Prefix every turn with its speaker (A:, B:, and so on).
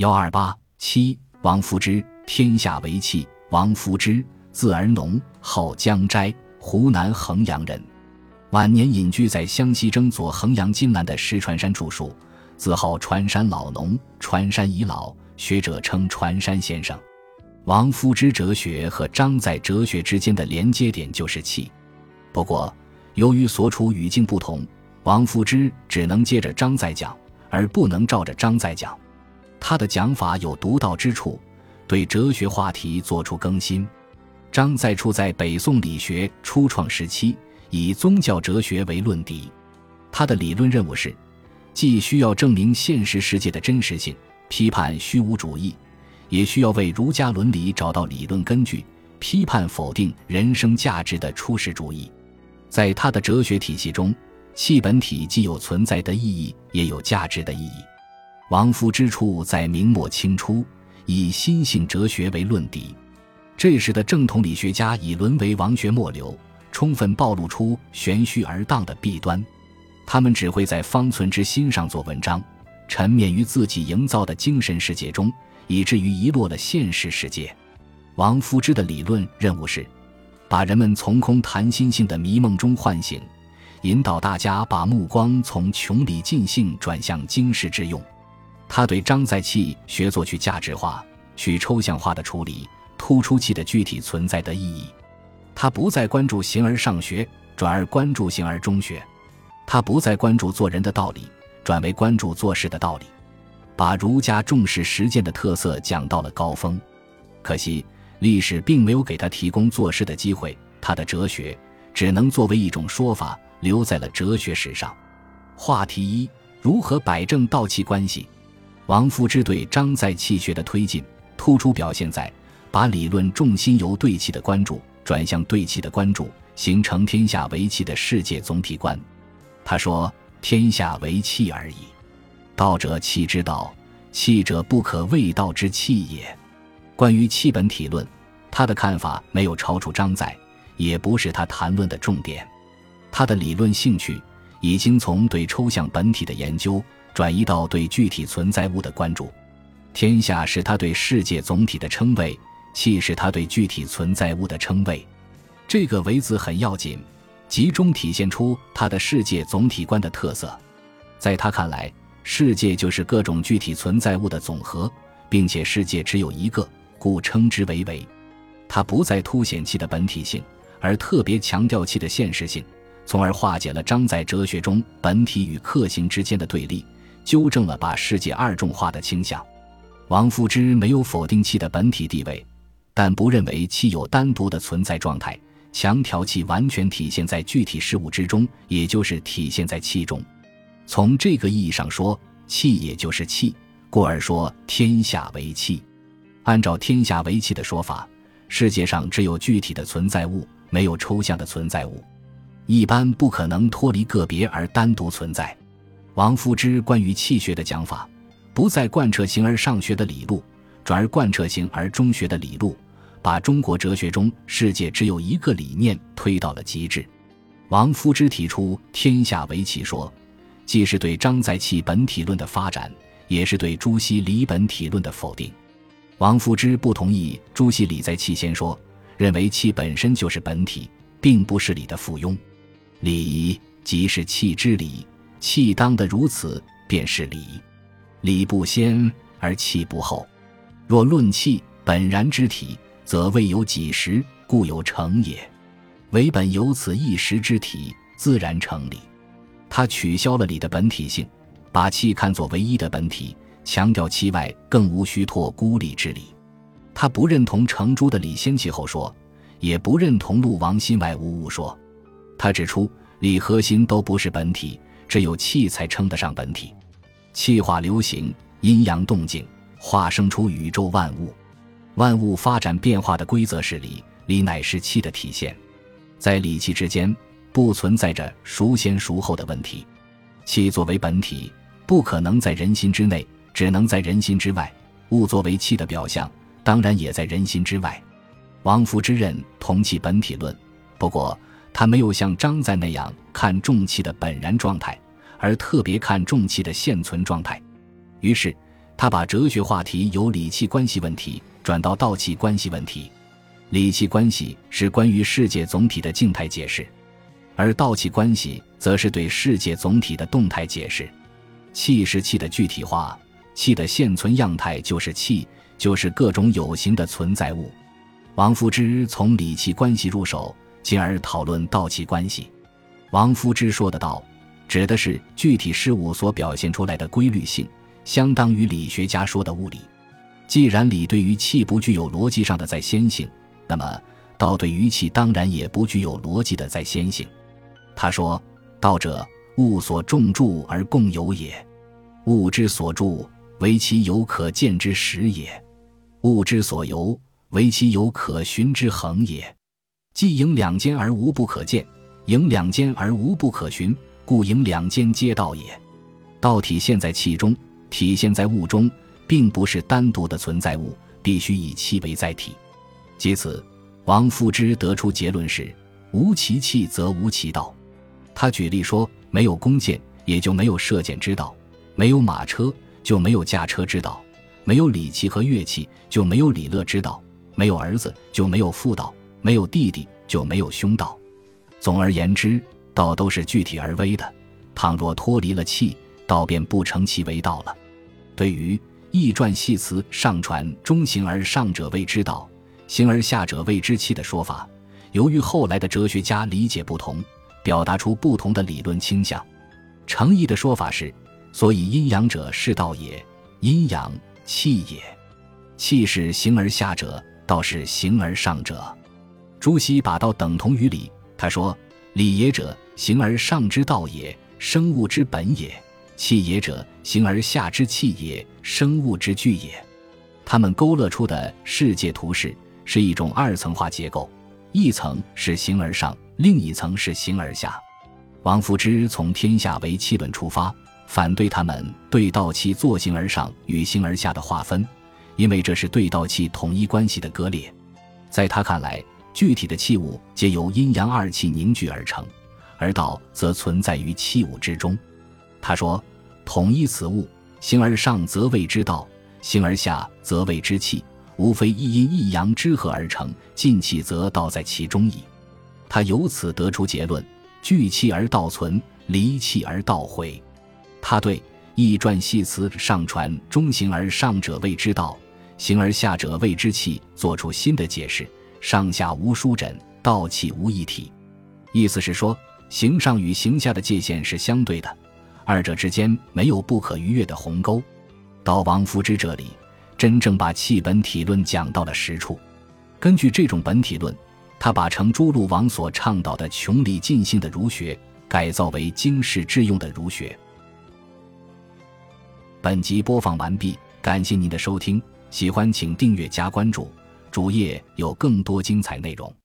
A: 幺二八七，王夫之，天下为气。王夫之，字而农，号江斋，湖南衡阳人。晚年隐居在湘西征左衡阳金兰的石船山著述，自号船山老农。船山已老，学者称船山先生。王夫之哲学和张载哲学之间的连接点就是气。不过，由于所处语境不同，王夫之只能接着张载讲，而不能照着张载讲。他的讲法有独到之处，对哲学话题做出更新。张载初在北宋理学初创时期，以宗教哲学为论敌。他的理论任务是，既需要证明现实世界的真实性，批判虚无主义，也需要为儒家伦理找到理论根据，批判否定人生价值的初始主义。在他的哲学体系中，气本体既有存在的意义，也有价值的意义。王夫之处在明末清初，以心性哲学为论敌。这时的正统理学家已沦为王学末流，充分暴露出玄虚而荡的弊端。他们只会在方寸之心上做文章，沉湎于自己营造的精神世界中，以至于遗落了现实世界。王夫之的理论任务是，把人们从空谈心性的迷梦中唤醒，引导大家把目光从穷理尽性转向经世致用。他对张载气学做去价值化、去抽象化的处理，突出气的具体存在的意义。他不再关注形而上学，转而关注形而中学。他不再关注做人的道理，转为关注做事的道理，把儒家重视实践的特色讲到了高峰。可惜历史并没有给他提供做事的机会，他的哲学只能作为一种说法留在了哲学史上。话题一：如何摆正道气关系？王夫之对张载气学的推进，突出表现在把理论重心由对气的关注转向对气的关注，形成天下为气的世界总体观。他说：“天下为气而已，道者气之道，气者不可谓道之气也。”关于气本体论，他的看法没有超出张载，也不是他谈论的重点。他的理论兴趣已经从对抽象本体的研究。转移到对具体存在物的关注，天下是他对世界总体的称谓，气是他对具体存在物的称谓。这个“为”字很要紧，集中体现出他的世界总体观的特色。在他看来，世界就是各种具体存在物的总和，并且世界只有一个，故称之为“为”。他不再凸显气的本体性，而特别强调气的现实性，从而化解了张载哲学中本体与客性之间的对立。纠正了把世界二重化的倾向。王夫之没有否定气的本体地位，但不认为气有单独的存在状态，强调气完全体现在具体事物之中，也就是体现在气中。从这个意义上说，气也就是气，故而说天下为气。按照天下为气的说法，世界上只有具体的存在物，没有抽象的存在物，一般不可能脱离个别而单独存在。王夫之关于气学的讲法，不再贯彻形而上学的理路，转而贯彻形而中学的理路，把中国哲学中世界只有一个理念推到了极致。王夫之提出“天下为气”说，既是对张载气本体论的发展，也是对朱熹理本体论的否定。王夫之不同意朱熹理在气先说，认为气本身就是本体，并不是理的附庸。理即是气之理。气当得如此，便是理。理不先而气不后。若论气本然之体，则未有几时，故有成也。唯本有此一时之体，自然成理。他取消了理的本体性，把气看作唯一的本体，强调气外更无虚托孤立之理。他不认同程朱的理先气后说，也不认同陆王心外无物说。他指出，理和心都不是本体。只有气才称得上本体，气化流行，阴阳动静，化生出宇宙万物。万物发展变化的规则是理，理乃是气的体现。在理气之间，不存在着孰先孰后的问题。气作为本体，不可能在人心之内，只能在人心之外。物作为气的表象，当然也在人心之外。王夫之任同气本体论，不过。他没有像张载那样看重气的本然状态，而特别看重气的现存状态。于是，他把哲学话题由理气关系问题转到道气关系问题。理气关系是关于世界总体的静态解释，而道气关系则是对世界总体的动态解释。气是气的具体化，气的现存样态就是气，就是各种有形的存在物。王夫之从理气关系入手，进而讨论道气关系。王夫之说的道，指的是具体事物所表现出来的规律性。相当于理学家说的物理。既然理对于气不具有逻辑上的在先性，那么道对于气当然也不具有逻辑的在先性。他说：“道者，物所重著而共有也；物之所著，为其有可见之实也；物之所由，为其有可循之恒也。既盈两间而无不可见，盈两间而无不可循，故盈两间皆道也。道体现在气中。”体现在物中，并不是单独的存在物，必须以气为载体。即此，王夫之得出结论是：无其气则无其道。他举例说，没有弓箭，也就没有射箭之道；没有马车，就没有驾车之道；没有礼器和乐器，就没有礼乐之道；没有儿子，就没有妇道；没有弟弟，就没有兄道。总而言之，道都是具体而微的。倘若脱离了气，道便不成其为道了。对于易传系辞上传中行而上者谓之道，行而下者谓之气的说法，由于后来的哲学家理解不同，表达出不同的理论倾向。程颐的说法是：所以阴阳者是道也，阴阳气也。气是形而下者，道是形而上者。朱熹把道等同于理，他说：理也者，形而上之道也，生物之本也。气也者，形而下之气也，生物之具也。他们勾勒出的世界图式是一种二层化结构，一层是形而上，另一层是形而下。王夫之从天下为气论出发，反对他们对道气作形而上与形而下的划分，因为这是对道气统一关系的割裂。在他看来，具体的器物皆由阴阳二气凝聚而成，而道则存在于器物之中。他说。统一此物，形而上则谓之道，形而下则谓之气，无非一阴一阳之合而成，尽气则道在其中矣。他由此得出结论：聚气而道存，离气而道毁。他对《易传》系辞上传中行而上者谓之道，行而下者谓之气，做出新的解释：上下无殊枕，道气无一体。意思是说，形上与形下的界限是相对的。二者之间没有不可逾越的鸿沟，到王夫之这里，真正把气本体论讲到了实处。根据这种本体论，他把程朱陆王所倡导的穷理尽性的儒学，改造为经世致用的儒学。本集播放完毕，感谢您的收听，喜欢请订阅加关注，主页有更多精彩内容。